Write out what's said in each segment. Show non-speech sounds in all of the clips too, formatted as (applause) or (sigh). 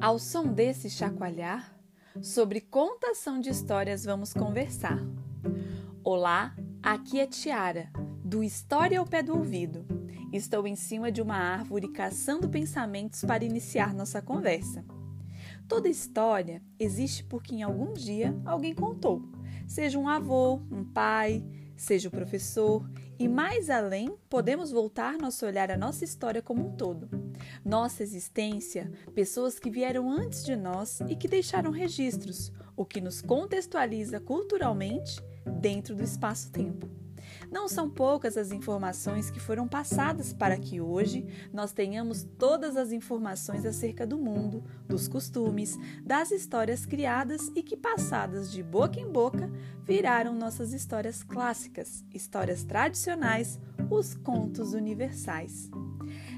Ao som desse chacoalhar, sobre contação de histórias vamos conversar. Olá, aqui é Tiara, do História ao Pé do Ouvido. Estou em cima de uma árvore caçando pensamentos para iniciar nossa conversa. Toda história existe porque em algum dia alguém contou, seja um avô, um pai, seja o professor, e mais além, podemos voltar nosso olhar à nossa história como um todo. Nossa existência, pessoas que vieram antes de nós e que deixaram registros, o que nos contextualiza culturalmente dentro do espaço-tempo. Não são poucas as informações que foram passadas para que hoje nós tenhamos todas as informações acerca do mundo, dos costumes, das histórias criadas e que, passadas de boca em boca, viraram nossas histórias clássicas, histórias tradicionais, os contos universais.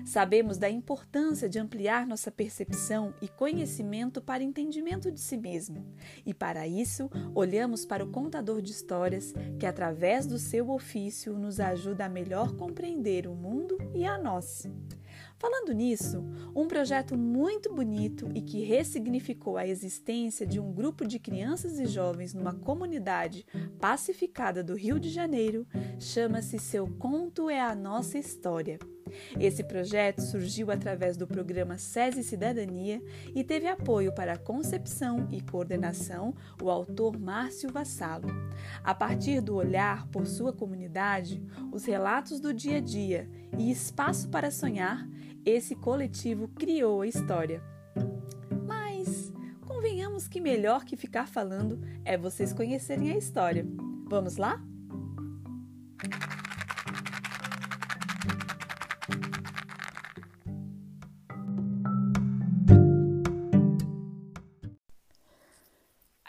Sabemos da importância de ampliar nossa percepção e conhecimento para entendimento de si mesmo. E para isso, olhamos para o contador de histórias, que através do seu ofício nos ajuda a melhor compreender o mundo e a nós. Falando nisso, um projeto muito bonito e que ressignificou a existência de um grupo de crianças e jovens numa comunidade pacificada do Rio de Janeiro chama-se Seu Conto é a Nossa História. Esse projeto surgiu através do programa SESI Cidadania e teve apoio para a concepção e coordenação o autor Márcio Vassalo. A partir do olhar por sua comunidade, os relatos do dia a dia e espaço para sonhar, esse coletivo criou a história. Mas convenhamos que melhor que ficar falando é vocês conhecerem a história. Vamos lá?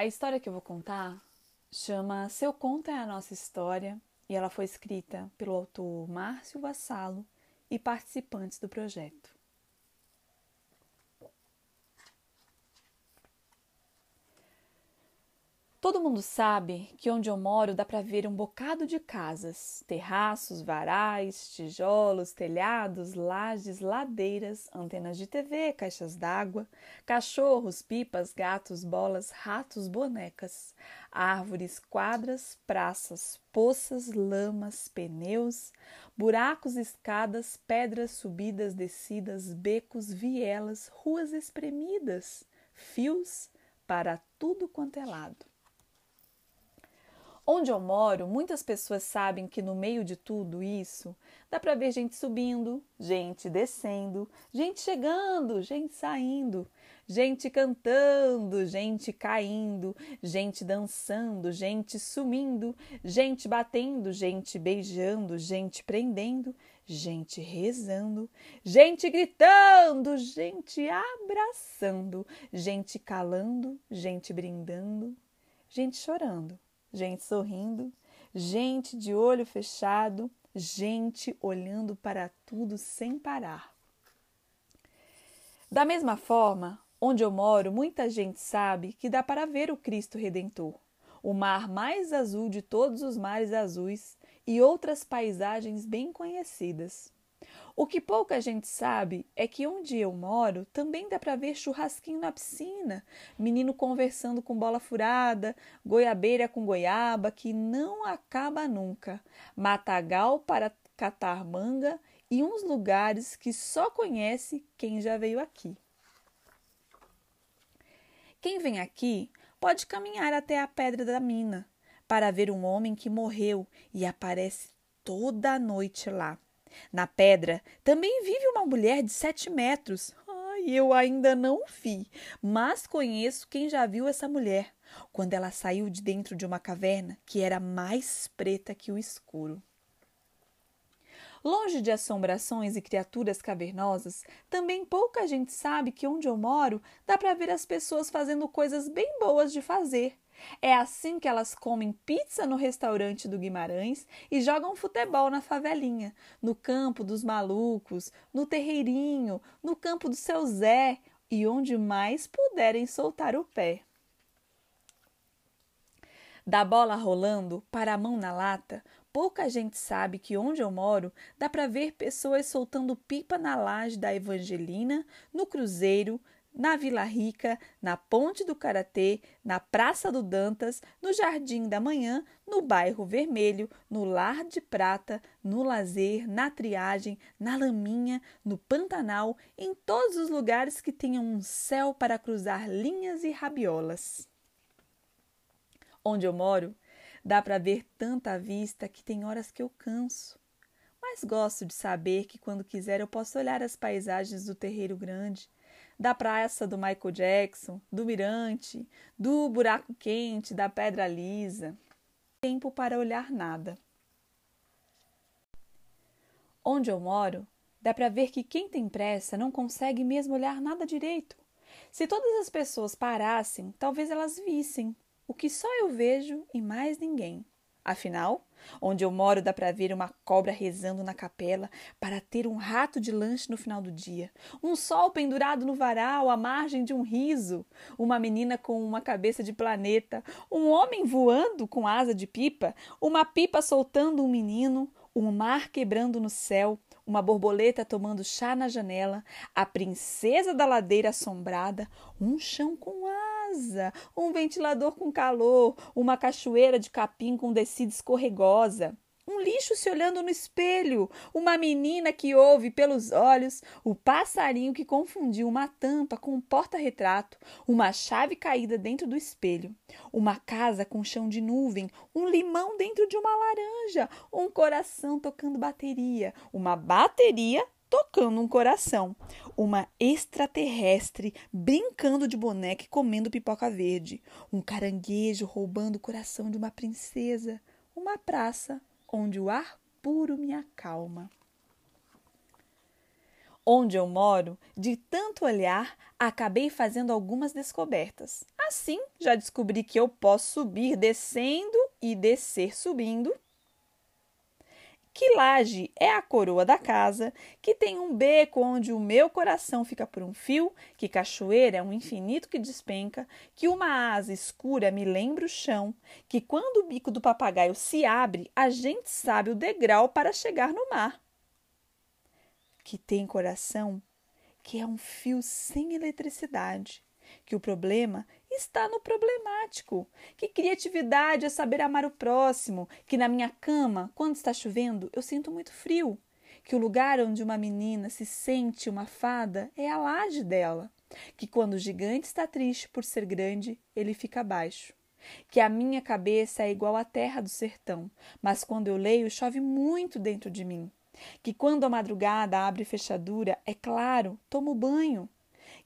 A história que eu vou contar chama Seu Conto é a Nossa História e ela foi escrita pelo autor Márcio Vassalo e participantes do projeto. Todo mundo sabe que onde eu moro dá para ver um bocado de casas, terraços, varais, tijolos, telhados, lajes, ladeiras, antenas de TV, caixas d'água, cachorros, pipas, gatos, bolas, ratos, bonecas, árvores, quadras, praças, poças, lamas, pneus, buracos, escadas, pedras subidas, descidas, becos, vielas, ruas espremidas, fios para tudo quanto é lado. Onde eu moro, muitas pessoas sabem que no meio de tudo isso dá para ver gente subindo, gente descendo, gente chegando, gente saindo, gente cantando, gente caindo, gente dançando, gente sumindo, gente batendo, gente beijando, gente prendendo, gente rezando, gente gritando, gente abraçando, gente calando, gente brindando, gente chorando gente sorrindo, gente de olho fechado, gente olhando para tudo sem parar. Da mesma forma, onde eu moro, muita gente sabe que dá para ver o Cristo Redentor, o mar mais azul de todos os mares azuis e outras paisagens bem conhecidas. O que pouca gente sabe é que onde eu moro também dá para ver churrasquinho na piscina, menino conversando com bola furada, goiabeira com goiaba que não acaba nunca, matagal para catar manga e uns lugares que só conhece quem já veio aqui. Quem vem aqui pode caminhar até a pedra da mina para ver um homem que morreu e aparece toda a noite lá. Na pedra também vive uma mulher de sete metros. Ai, eu ainda não vi, mas conheço quem já viu essa mulher quando ela saiu de dentro de uma caverna que era mais preta que o escuro. Longe de assombrações e criaturas cavernosas, também pouca gente sabe que onde eu moro dá para ver as pessoas fazendo coisas bem boas de fazer, é assim que elas comem pizza no restaurante do Guimarães e jogam futebol na favelinha, no campo dos malucos, no terreirinho, no campo do seu Zé e onde mais puderem soltar o pé. Da bola rolando para a mão na lata, pouca gente sabe que onde eu moro dá para ver pessoas soltando pipa na laje da Evangelina, no Cruzeiro, na Vila Rica, na Ponte do Karatê, na Praça do Dantas, no Jardim da Manhã, no Bairro Vermelho, no Lar de Prata, no Lazer, na Triagem, na Laminha, no Pantanal, em todos os lugares que tenham um céu para cruzar linhas e rabiolas. Onde eu moro, dá para ver tanta vista que tem horas que eu canso mas gosto de saber que quando quiser eu posso olhar as paisagens do Terreiro Grande, da praça do Michael Jackson, do Mirante, do Buraco Quente, da Pedra Lisa. Tempo para olhar nada. Onde eu moro, dá para ver que quem tem pressa não consegue mesmo olhar nada direito. Se todas as pessoas parassem, talvez elas vissem o que só eu vejo e mais ninguém. Afinal, onde eu moro dá para ver uma cobra rezando na capela para ter um rato de lanche no final do dia, um sol pendurado no varal à margem de um riso, uma menina com uma cabeça de planeta, um homem voando com asa de pipa, uma pipa soltando um menino, um mar quebrando no céu, uma borboleta tomando chá na janela, a princesa da ladeira assombrada, um chão com asa, um ventilador com calor, uma cachoeira de capim com descida escorregosa. Um lixo se olhando no espelho, uma menina que ouve pelos olhos, o passarinho que confundiu uma tampa com um porta-retrato, uma chave caída dentro do espelho, uma casa com chão de nuvem, um limão dentro de uma laranja, um coração tocando bateria, uma bateria tocando um coração, uma extraterrestre brincando de boneca e comendo pipoca verde, um caranguejo roubando o coração de uma princesa, uma praça onde o ar puro me acalma. Onde eu moro, de tanto olhar, acabei fazendo algumas descobertas. Assim, já descobri que eu posso subir descendo e descer subindo que laje é a coroa da casa, que tem um beco onde o meu coração fica por um fio, que cachoeira é um infinito que despenca, que uma asa escura me lembra o chão, que quando o bico do papagaio se abre, a gente sabe o degrau para chegar no mar. Que tem coração que é um fio sem eletricidade, que o problema está no problemático. Que criatividade é saber amar o próximo, que na minha cama, quando está chovendo, eu sinto muito frio, que o lugar onde uma menina se sente uma fada é a laje dela, que quando o gigante está triste por ser grande, ele fica baixo. Que a minha cabeça é igual à terra do sertão, mas quando eu leio chove muito dentro de mim. Que quando a madrugada abre fechadura, é claro, tomo banho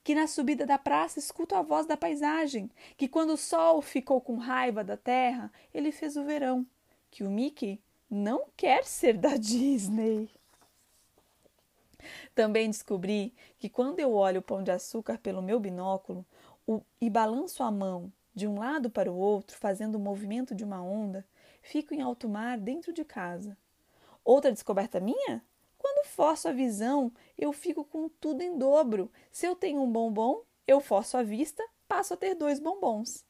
que na subida da praça escuto a voz da paisagem, que quando o sol ficou com raiva da terra, ele fez o verão, que o Mickey não quer ser da (laughs) Disney. Também descobri que quando eu olho o pão de açúcar pelo meu binóculo o, e balanço a mão de um lado para o outro, fazendo o movimento de uma onda, fico em alto mar dentro de casa. Outra descoberta minha? Forço a visão, eu fico com tudo em dobro. Se eu tenho um bombom, eu forço a vista, passo a ter dois bombons.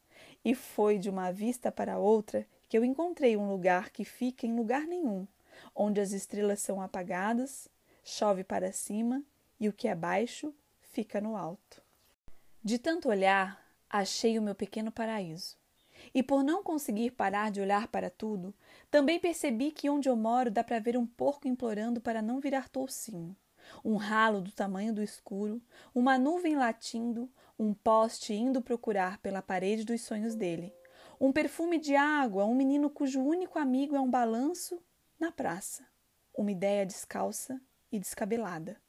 E foi de uma vista para outra que eu encontrei um lugar que fica em lugar nenhum, onde as estrelas são apagadas, chove para cima e o que é baixo fica no alto. De tanto olhar, achei o meu pequeno paraíso. E por não conseguir parar de olhar para tudo, também percebi que onde eu moro dá para ver um porco implorando para não virar toucinho, um ralo do tamanho do escuro, uma nuvem latindo, um poste indo procurar pela parede dos sonhos dele, um perfume de água, um menino cujo único amigo é um balanço na praça, uma ideia descalça e descabelada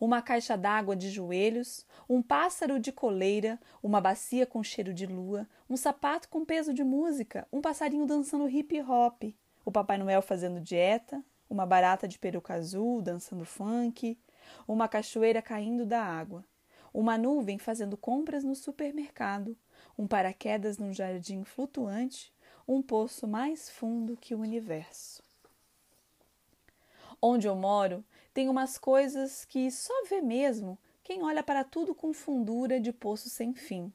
uma caixa d'água de joelhos, um pássaro de coleira, uma bacia com cheiro de lua, um sapato com peso de música, um passarinho dançando hip hop, o Papai Noel fazendo dieta, uma barata de peruca azul dançando funk, uma cachoeira caindo da água, uma nuvem fazendo compras no supermercado, um paraquedas num jardim flutuante, um poço mais fundo que o universo. Onde eu moro, tem umas coisas que só vê mesmo quem olha para tudo com fundura de poço sem fim.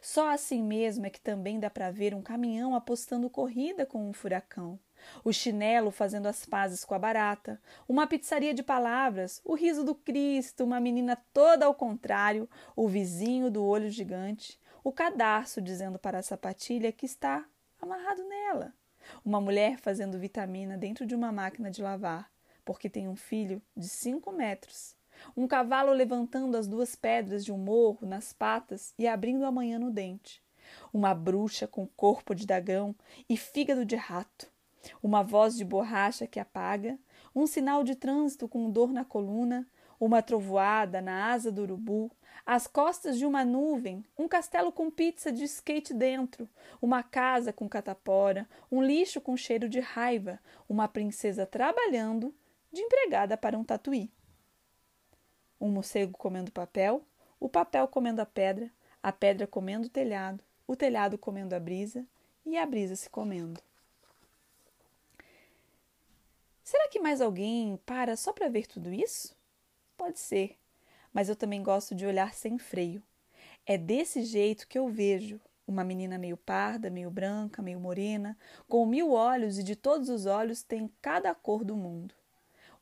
Só assim mesmo é que também dá para ver um caminhão apostando corrida com um furacão, o chinelo fazendo as pazes com a barata, uma pizzaria de palavras, o riso do Cristo, uma menina toda ao contrário, o vizinho do olho gigante, o cadarço dizendo para a sapatilha que está amarrado nela, uma mulher fazendo vitamina dentro de uma máquina de lavar, porque tem um filho de cinco metros, um cavalo levantando as duas pedras de um morro nas patas e abrindo amanhã no dente, uma bruxa com corpo de dragão e fígado de rato, uma voz de borracha que apaga, um sinal de trânsito com dor na coluna, uma trovoada na asa do urubu, as costas de uma nuvem, um castelo com pizza de skate dentro, uma casa com catapora, um lixo com cheiro de raiva, uma princesa trabalhando de empregada para um tatuí. Um morcego comendo papel, o papel comendo a pedra, a pedra comendo o telhado, o telhado comendo a brisa e a brisa se comendo. Será que mais alguém para só para ver tudo isso? Pode ser, mas eu também gosto de olhar sem freio. É desse jeito que eu vejo uma menina meio parda, meio branca, meio morena, com mil olhos e de todos os olhos tem cada cor do mundo.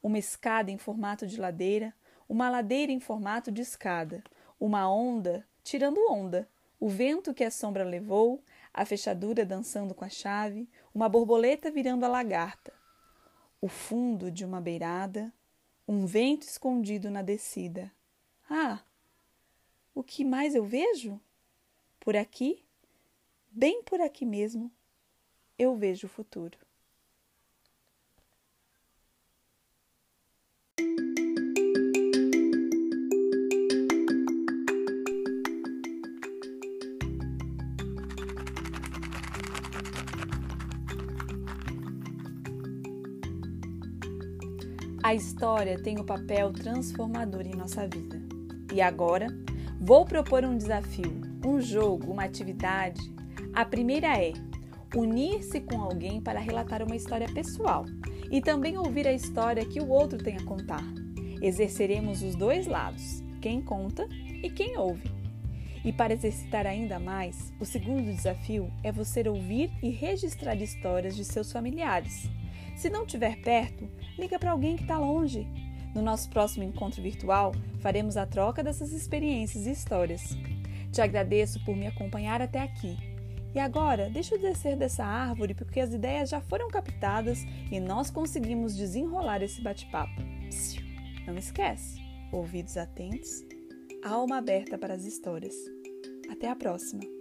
Uma escada em formato de ladeira, uma ladeira em formato de escada, uma onda tirando onda, o vento que a sombra levou, a fechadura dançando com a chave, uma borboleta virando a lagarta, o fundo de uma beirada, um vento escondido na descida. Ah! O que mais eu vejo? Por aqui, bem por aqui mesmo, eu vejo o futuro. A história tem o um papel transformador em nossa vida. E agora, vou propor um desafio, um jogo, uma atividade. A primeira é unir-se com alguém para relatar uma história pessoal e também ouvir a história que o outro tem a contar. Exerceremos os dois lados, quem conta e quem ouve. E para exercitar ainda mais, o segundo desafio é você ouvir e registrar histórias de seus familiares. Se não estiver perto, liga para alguém que está longe. No nosso próximo encontro virtual, faremos a troca dessas experiências e histórias. Te agradeço por me acompanhar até aqui. E agora, deixa eu descer dessa árvore porque as ideias já foram captadas e nós conseguimos desenrolar esse bate-papo. Não esquece, ouvidos atentos, alma aberta para as histórias. Até a próxima!